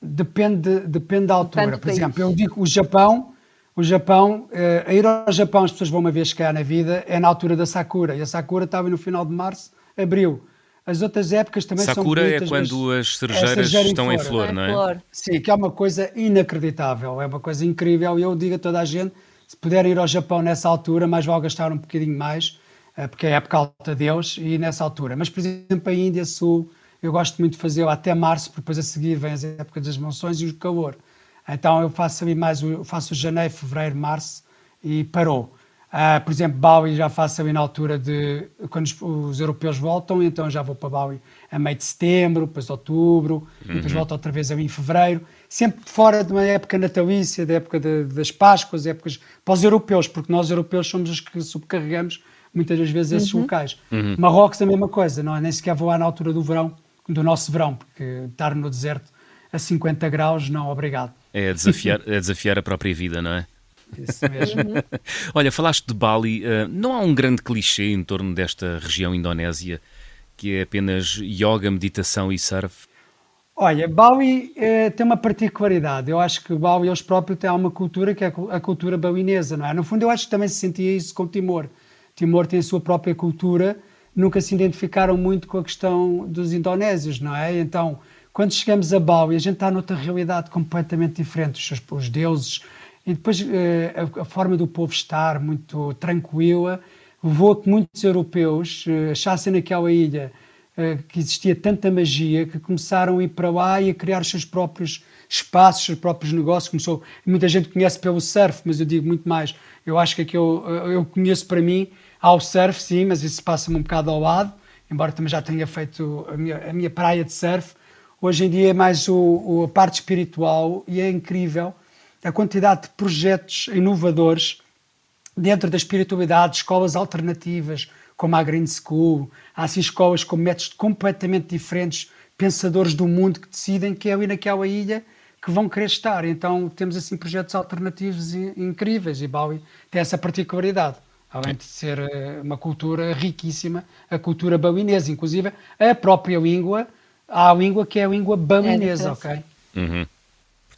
C: Depende, depende da altura. Depende Por exemplo, eu digo o Japão, o Japão, uh, a ir ao Japão as pessoas vão uma vez cá na vida, é na altura da Sakura. E a Sakura estava no final de março, abril. As outras épocas também
A: Sakura
C: são
A: Sakura é quando as cerejeiras é estão em flor, em flor, não é? Flor.
C: Sim, que é uma coisa inacreditável, é uma coisa incrível. E eu digo a toda a gente, se puderem ir ao Japão nessa altura, mais vale gastar um bocadinho mais, eh, porque é época alta deus, e nessa altura. Mas, por exemplo, a Índia Sul, eu gosto muito de fazer até março, porque depois a seguir vem as épocas das monções e o calor. Então eu faço ali mais, eu faço janeiro, fevereiro, março e parou. Uh, por exemplo, Bowie já faço ali na altura de quando os, os, europeus voltam, então já vou para Bowie a meio de setembro, depois de outubro, uhum. depois volto outra vez ali em fevereiro, sempre fora de uma época natalícia, da época de, das Páscoas, épocas para os europeus, porque nós europeus somos os que subcarregamos muitas das vezes esses uhum. locais. Uhum. Marrocos a mesma coisa, não é? Nem sequer vou lá na altura do verão, do nosso verão, porque estar no deserto a 50 graus, não, obrigado.
A: É desafiar, é desafiar a própria vida, não é?
C: Isso mesmo. Uhum.
A: Olha, falaste de Bali, uh, não há um grande clichê em torno desta região indonésia que é apenas yoga, meditação e surf?
C: Olha, Bali eh, tem uma particularidade. Eu acho que Bali, eles próprios têm uma cultura que é a cultura balinesa, não é? No fundo, eu acho que também se sentia isso com Timor. Timor tem a sua própria cultura, nunca se identificaram muito com a questão dos indonésios, não é? Então, quando chegamos a Bali, a gente está noutra realidade completamente diferente. Os, os deuses, e depois eh, a, forma do povo estar muito tranquila levou a que muitos europeus eh, achassem naquela ilha eh, que existia tanta magia que começaram a ir para lá e a criar os seus próprios espaços, os seus próprios negócios. Começou, muita gente conhece pelo surf, mas eu digo muito mais. Eu acho que aqui eu, eu conheço para mim ao surf, sim, mas isso passa-me um bocado ao lado, embora também já tenha feito a minha, a minha praia de surf. Hoje em dia é mais o, o, a parte espiritual e é incrível a quantidade de projetos inovadores dentro da espiritualidade, escolas alternativas, como a Green School, há assim escolas com métodos completamente diferentes, pensadores do mundo que decidem que é ali naquela ilha que vão querer estar. Então temos assim projetos alternativos e, incríveis e Bali tem essa particularidade. Além de ser eh, uma cultura riquíssima, a cultura balinesa, inclusive a própria língua, há a língua que é a língua balinesa, é ok?
A: Uhum.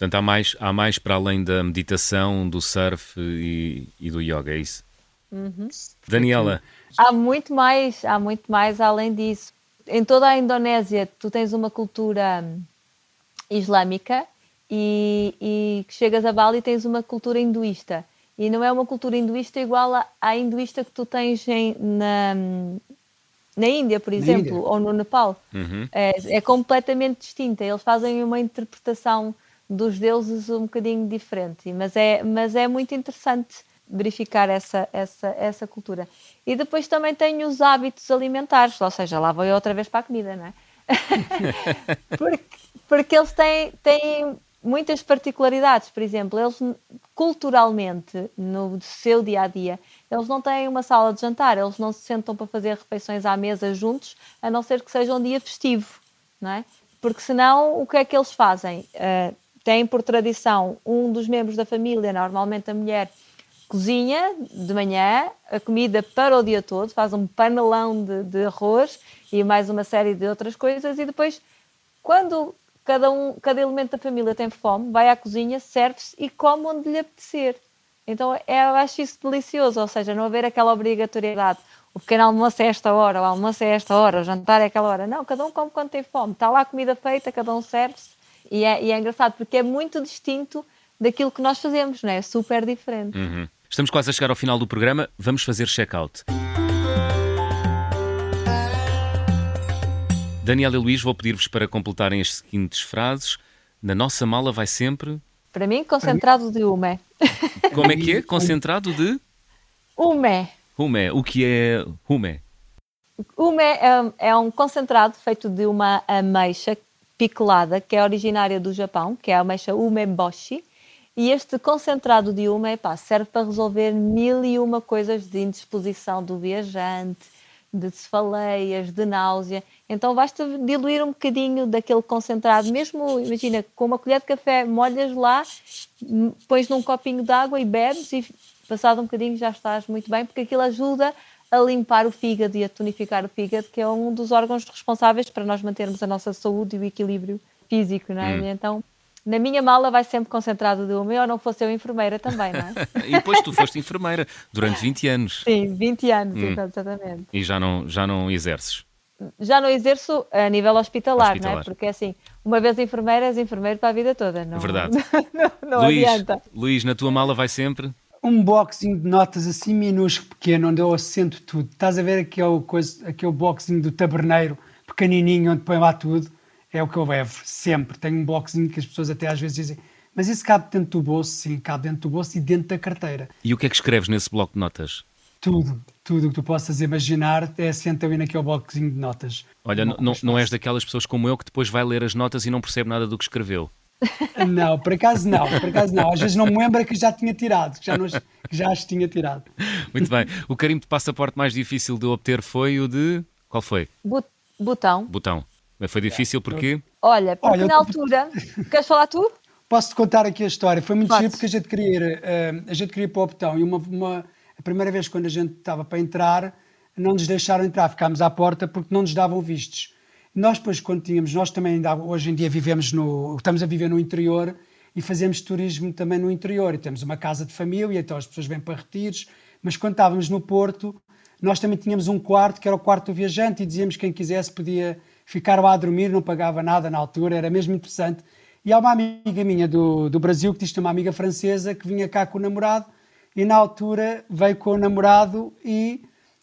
A: Portanto, há mais, há mais para além da meditação, do surf e, e do yoga, é isso?
B: Uhum.
A: Daniela.
B: Há muito mais, há muito mais além disso. Em toda a Indonésia, tu tens uma cultura hum, islâmica e, e chegas a Bali tens uma cultura hinduísta. E não é uma cultura hinduísta igual à, à hinduísta que tu tens em, na, hum, na Índia, por exemplo, Índia. ou no Nepal.
A: Uhum.
B: É, é completamente distinta. Eles fazem uma interpretação dos deuses um bocadinho diferente, mas é, mas é muito interessante verificar essa, essa, essa cultura. E depois também tem os hábitos alimentares, ou seja, lá vou eu outra vez para a comida, não é? porque, porque eles têm, têm muitas particularidades, por exemplo, eles culturalmente, no seu dia a dia, eles não têm uma sala de jantar, eles não se sentam para fazer refeições à mesa juntos, a não ser que seja um dia festivo, não é? Porque senão, o que é que eles fazem? Uh, tem por tradição um dos membros da família, normalmente a mulher, cozinha de manhã a comida para o dia todo, faz um panelão de, de arroz e mais uma série de outras coisas e depois, quando cada, um, cada elemento da família tem fome, vai à cozinha, serve-se e come onde lhe apetecer. Então é, eu acho isso delicioso, ou seja, não haver aquela obrigatoriedade. O pequeno almoço é esta hora, o almoço é esta hora, o jantar é aquela hora. Não, cada um come quando tem fome. Está lá a comida feita, cada um serve-se e é, e é engraçado porque é muito distinto daquilo que nós fazemos, não é? é super diferente.
A: Uhum. Estamos quase a chegar ao final do programa, vamos fazer check-out. Daniela e Luís, vou pedir-vos para completarem as seguintes frases. Na nossa mala vai sempre.
B: Para mim, concentrado de umé.
A: Como é que é? Concentrado de?
B: Umé.
A: Umé. O que é umé?
B: Umé é, é um concentrado feito de uma ameixa picolada, que é originária do Japão, que é a ameixa umeboshi, e este concentrado de pá, serve para resolver mil e uma coisas de indisposição do viajante, de cefaleias, de náusea. Então basta diluir um bocadinho daquele concentrado, mesmo, imagina, com uma colher de café, molhas lá, pões num copinho de água e bebes e passado um bocadinho já estás muito bem, porque aquilo ajuda a limpar o fígado e a tonificar o fígado, que é um dos órgãos responsáveis para nós mantermos a nossa saúde e o equilíbrio físico, não é? Hum. Então na minha mala vai sempre concentrado de uma, ou não fosse eu enfermeira também, não é?
A: e depois tu foste enfermeira durante 20 anos.
B: Sim, 20 anos, hum. exatamente.
A: E já não, já não exerces?
B: Já não exerço a nível hospitalar, hospitalar. não é? Porque assim, uma vez enfermeira, és enfermeiro para a vida toda, não?
A: Verdade.
B: não, não
A: Luís,
B: adianta.
A: Luís, na tua mala vai sempre?
C: Um boxing de notas assim minúsculo, pequeno, onde eu assento tudo. Estás a ver aquele, coisa, aquele boxing do taberneiro, pequenininho, onde põe lá tudo? É o que eu levo, sempre. Tenho um boxing que as pessoas até às vezes dizem mas isso cabe dentro do bolso? Sim, cabe dentro do bolso e dentro da carteira.
A: E o que é que escreves nesse bloco de notas?
C: Tudo, tudo o que tu possas imaginar é assenta ali naquele bloquezinho de notas.
A: Olha, não, não és daquelas pessoas como eu que depois vai ler as notas e não percebe nada do que escreveu.
C: Não, por acaso não, por acaso não. Às vezes não me lembro que já tinha tirado, que já, nos, que já as tinha tirado.
A: Muito bem. O carimbo de passaporte mais difícil de obter foi o de. Qual foi?
B: Botão.
A: Botão. Mas foi difícil porque.
B: Olha, porque Olha, na altura. Queres falar tu?
C: Posso-te contar aqui a história. Foi muito giro porque a gente queria ir, uh, a gente queria ir para o botão e uma, uma, a primeira vez quando a gente estava para entrar, não nos deixaram entrar, ficámos à porta porque não nos davam vistos. Nós depois quando tínhamos, nós também ainda, hoje em dia vivemos no, estamos a viver no interior e fazemos turismo também no interior. E temos uma casa de família, então as pessoas vêm para retiros, mas quando estávamos no Porto, nós também tínhamos um quarto que era o quarto do viajante e dizíamos que quem quisesse podia ficar lá a dormir, não pagava nada na altura, era mesmo interessante. E há uma amiga minha do, do Brasil que diz uma amiga francesa que vinha cá com o namorado e na altura veio com o namorado e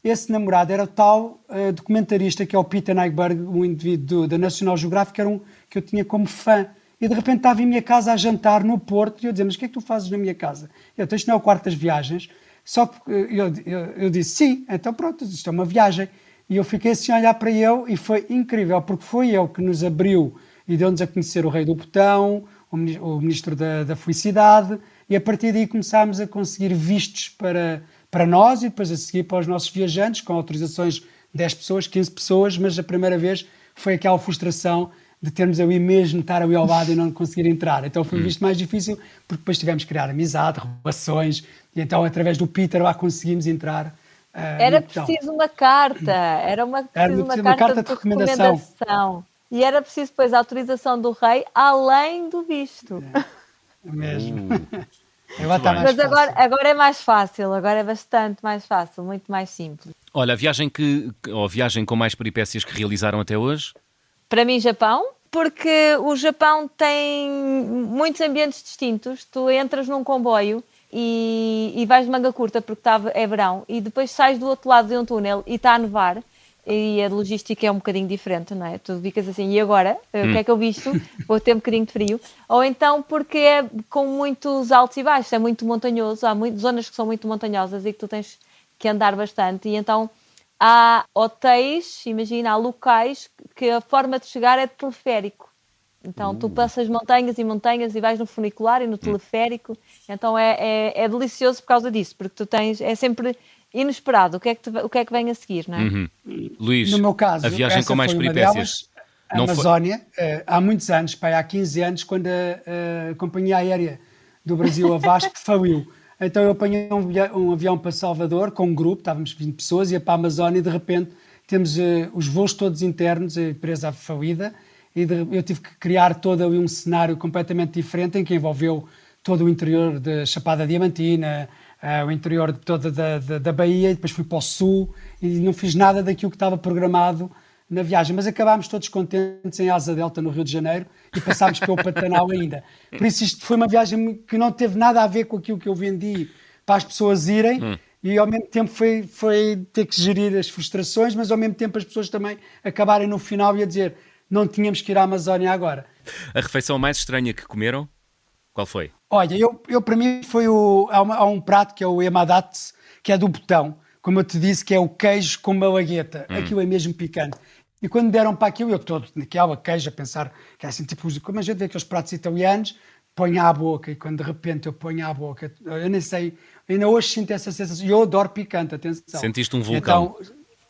C: esse namorado era o tal uh, documentarista que é o Peter Nyberg, um indivíduo da National Geographic, era um, que eu tinha como fã. E de repente estava em minha casa a jantar no Porto e eu dizia, mas o que é que tu fazes na minha casa? Eu disse, isto não é o quarto das viagens. Só que uh, eu, eu, eu, disse, sim, então pronto, isto é uma viagem. E eu fiquei assim a olhar para ele e foi incrível, porque foi ele que nos abriu e deu-nos a conhecer o Rei do Botão, o Ministro da, da Felicidade, e a partir daí começámos a conseguir vistos para, para nós e depois a seguir para os nossos viajantes, com autorizações de 10 pessoas, 15 pessoas, mas a primeira vez foi aquela frustração de termos ali mesmo, estar ali ao lado e não conseguir entrar. Então foi hum. visto mais difícil, porque depois tivemos que criar amizade, relações, e então através do Peter lá conseguimos entrar.
B: Uh, era preciso uma carta, era uma, era uma, uma carta, carta, de, de recomendação. recomendação. E era preciso depois a autorização do rei além do visto.
C: É, é mesmo.
B: Mas agora, agora é mais fácil, agora é bastante mais fácil, muito mais simples.
A: Olha, a viagem que, ou a viagem com mais peripécias que realizaram até hoje?
B: Para mim, Japão, porque o Japão tem muitos ambientes distintos. Tu entras num comboio e, e vais de manga curta porque tá, é verão e depois sais do outro lado de um túnel e está a nevar e a logística é um bocadinho diferente, não é? Tu ficas assim, e agora? Hum. O que é que eu visto? Vou ter um bocadinho de frio. Ou então porque é com muitos altos e baixos, é muito montanhoso, há muito, zonas que são muito montanhosas e que tu tens que andar bastante. E então há hotéis, imagina, há locais que a forma de chegar é de teleférico. Então tu uh. passas montanhas e montanhas e vais no funicular e no hum. teleférico. Então é, é, é delicioso por causa disso, porque tu tens, é sempre inesperado. O que é que, te, o que, é que vem a seguir, não é? Uhum.
A: Luís, no meu caso, a viagem com mais peripécias.
C: A Amazónia, foi... Eh, há muitos anos, pai, há 15 anos, quando a, a companhia aérea do Brasil, a Vasco, faliu. Então eu apanhei um, um, avião para Salvador com um grupo, estávamos 20 pessoas, ia para a Amazónia e de repente temos uh, os voos todos internos, a empresa falida, e de, eu tive que criar todo ali um cenário completamente diferente em que envolveu todo o interior de Chapada Diamantina, uh, o interior de toda da, da, da, Bahia, e depois fui para o sul e não fiz nada daquilo que estava programado na viagem, mas acabámos todos contentes em Asa Delta, no Rio de Janeiro, e passámos pelo Pantanal ainda. Por isso isto foi uma viagem que não teve nada a ver com aquilo que eu vendi para as pessoas irem, hum. e ao mesmo tempo foi, foi ter que gerir as frustrações, mas ao mesmo tempo as pessoas também acabarem no final e a dizer não tínhamos que ir à Amazónia agora.
A: A refeição mais estranha que comeram, qual foi?
C: Olha, eu, eu para mim foi o. Há, uma, há um prato que é o Emadatsu, que é do botão, como eu te disse, que é o queijo com malagueta. Hum. Aquilo é mesmo picante. E quando deram para aquilo, eu todo naquela queijo a pensar, que é assim, tipo, como a gente vê aqueles pratos italianos, põe à boca, e quando de repente eu ponho à boca, eu nem sei, ainda hoje sinto essa sensação, e eu adoro picante, atenção.
A: Sentiste um vulcão?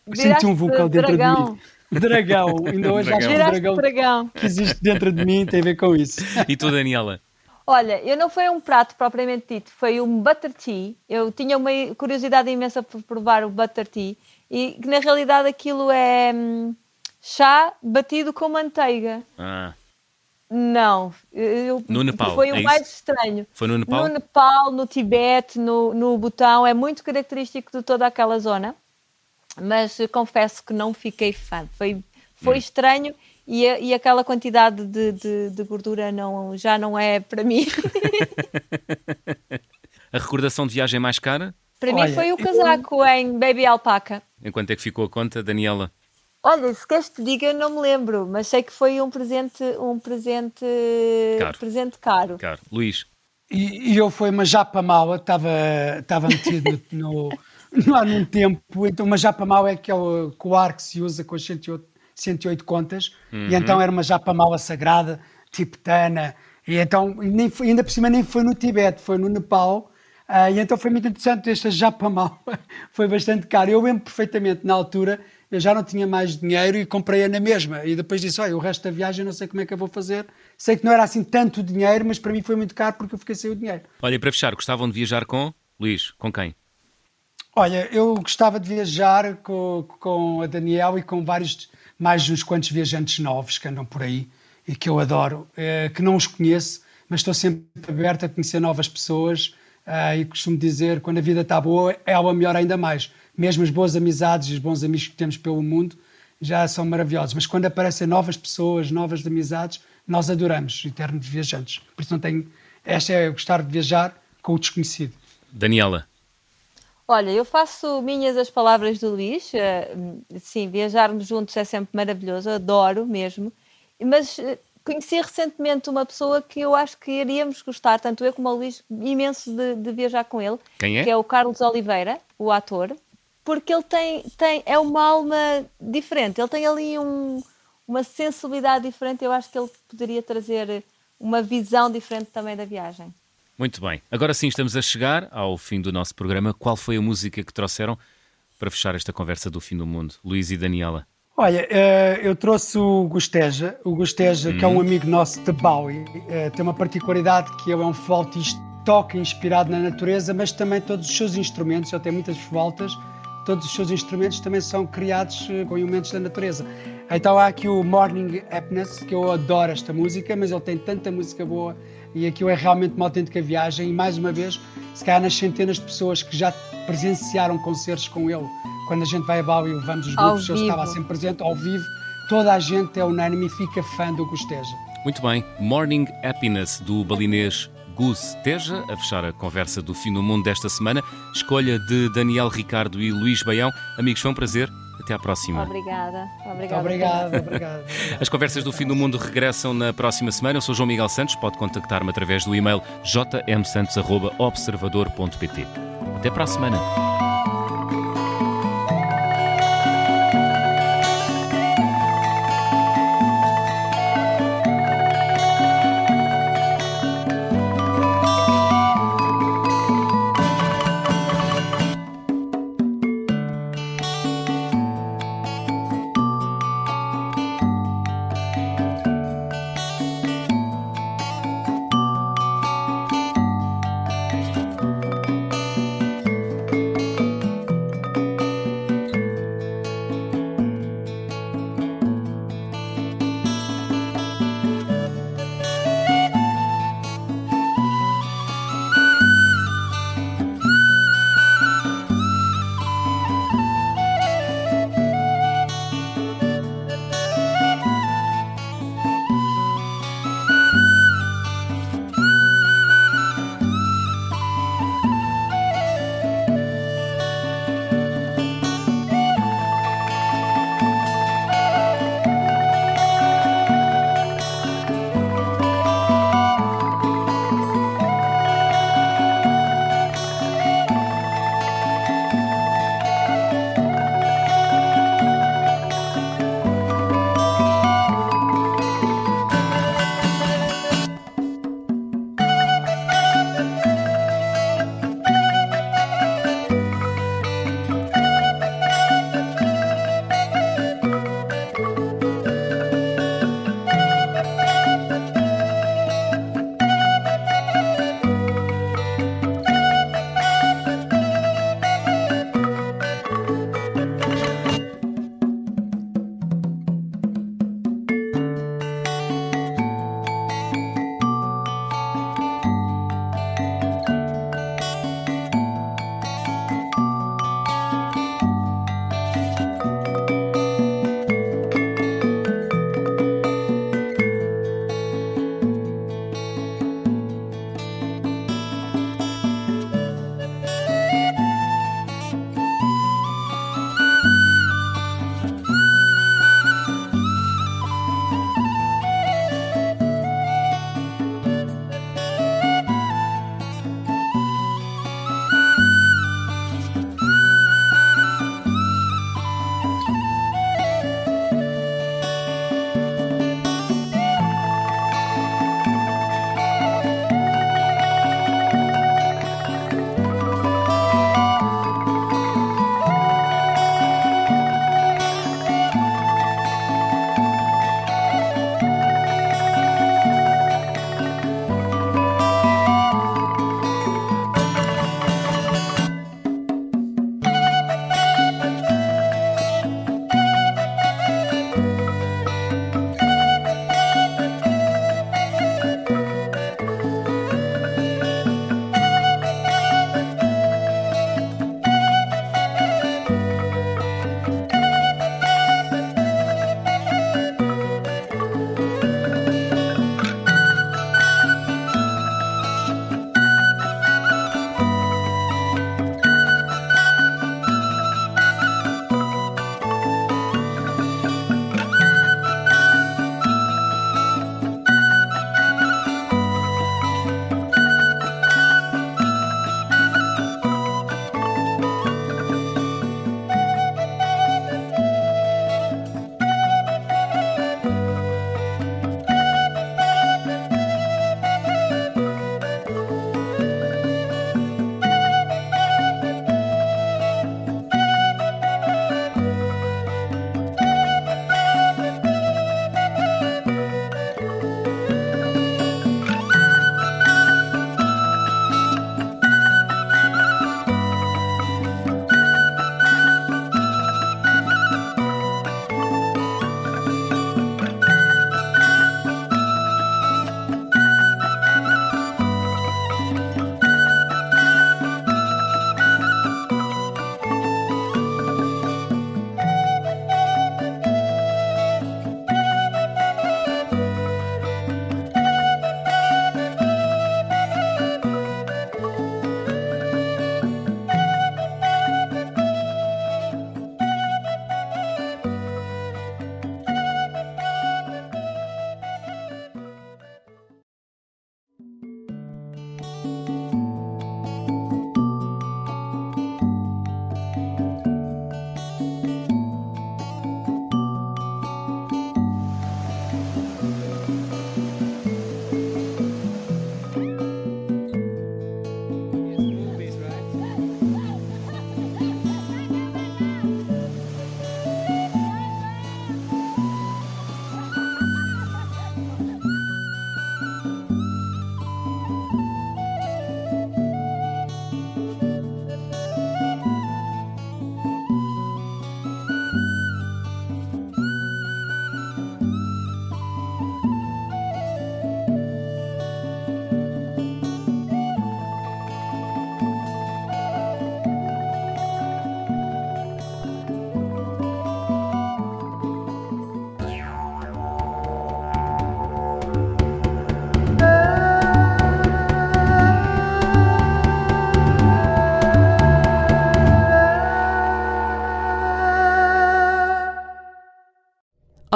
C: Então, senti um vulcão dentro dragão. de mim. Dragão, ainda hoje
B: dragão. acho que o dragão, dragão
C: que existe dentro de mim tem a ver com isso.
A: E tu, Daniela?
B: Olha, eu não foi um prato propriamente dito, foi um butter tea. Eu tinha uma curiosidade imensa por provar o butter tea e que na realidade aquilo é hum, chá batido com manteiga. Ah. Não, eu,
A: no Nepal.
B: Foi o
A: é
B: mais estranho.
A: Foi no Nepal?
B: No Nepal, no Tibete, no, no Butão, é muito característico de toda aquela zona, mas confesso que não fiquei fã. Foi, foi hum. estranho e, e aquela quantidade de, de, de, gordura não, já não é para mim.
A: a recordação de viagem mais cara?
B: Para Olha, mim foi o casaco eu... em Baby Alpaca.
A: Enquanto é que ficou a conta, Daniela?
B: Olha, se queres te diga, não me lembro, mas sei que foi um presente, um presente caro. Presente caro.
A: caro. Luís.
C: E, e eu fui uma japa mala, estava, estava metido no, no, há num tempo, então uma japa mala é aquele coar que se usa com as 108, 108 contas, uhum. e então era uma japa mala sagrada, tibetana, e então nem foi, ainda por cima nem foi no Tibete, foi no Nepal, uh, e então foi muito interessante esta japa mala, foi bastante caro. Eu lembro perfeitamente na altura eu já não tinha mais dinheiro e comprei-a na mesma. E depois disse: Olha, o resto da viagem não sei como é que eu vou fazer. Sei que não era assim tanto dinheiro, mas para mim foi muito caro porque eu fiquei sem o dinheiro.
A: Olha, e para fechar, gostavam de viajar com Luís? Com quem?
C: Olha, eu gostava de viajar com, com a Daniel e com vários, mais uns quantos viajantes novos que andam por aí e que eu adoro, é, que não os conheço, mas estou sempre aberto a conhecer novas pessoas. Uh, e costumo dizer, quando a vida está boa, ela melhor ainda mais mesmo as boas amizades e os bons amigos que temos pelo mundo já são maravilhosos. Mas quando aparecem novas pessoas, novas amizades, nós adoramos eternos viajantes. Por isso não tenho. Esta é gostar de viajar com o desconhecido.
A: Daniela.
B: Olha, eu faço minhas as palavras do Luís. Eh, sim, viajarmos juntos é sempre maravilhoso, adoro mesmo. Mas eh, conheci recentemente uma pessoa que eu acho que iríamos gostar, tanto eu como o Luís, imenso de, de viajar com ele.
A: Quem é?
B: Que é o Carlos Oliveira, o ator porque ele tem, tem é uma alma diferente, ele tem ali um, uma sensibilidade diferente. Eu acho que ele poderia trazer uma visão diferente também da viagem.
A: Muito bem, agora sim estamos a chegar ao fim do nosso programa. Qual foi a música que trouxeram para fechar esta conversa do fim do mundo, Luís e Daniela?
C: Olha, eh, eu trouxe o Gusteja, o Gusteja, que é um uhum. amigo nosso de Bowie, eh, tem uma particularidade que ele é um flautista, toca inspirado na natureza, mas também todos os seus instrumentos, ele tem muitas flautas, todos os seus instrumentos também são criados eh, com elementos da natureza. Então há aqui o Morning Happiness, que eu adoro esta música, mas ele tem tanta música boa e aquilo é realmente uma autêntica viagem. E mais uma vez, se calhar nas centenas de pessoas que já presenciaram concertos com ele, quando a gente vai a Bali e levamos os grupos, ele estava sempre presente, ao vivo, toda a gente é unânime e fica fã do Gusteja.
A: Muito bem, Morning Happiness do balinês Gus Teja, a fechar a conversa do fim do mundo desta semana. Escolha de Daniel Ricardo e Luís Baião. Amigos, foi um prazer. Até à próxima.
B: Obrigada. Obrigada.
C: Obrigado, obrigado.
A: As conversas do fim do mundo regressam na próxima semana. Eu sou João Miguel Santos. Pode contactar-me através do e-mail jmsantos.observador.pt. Até para a semana.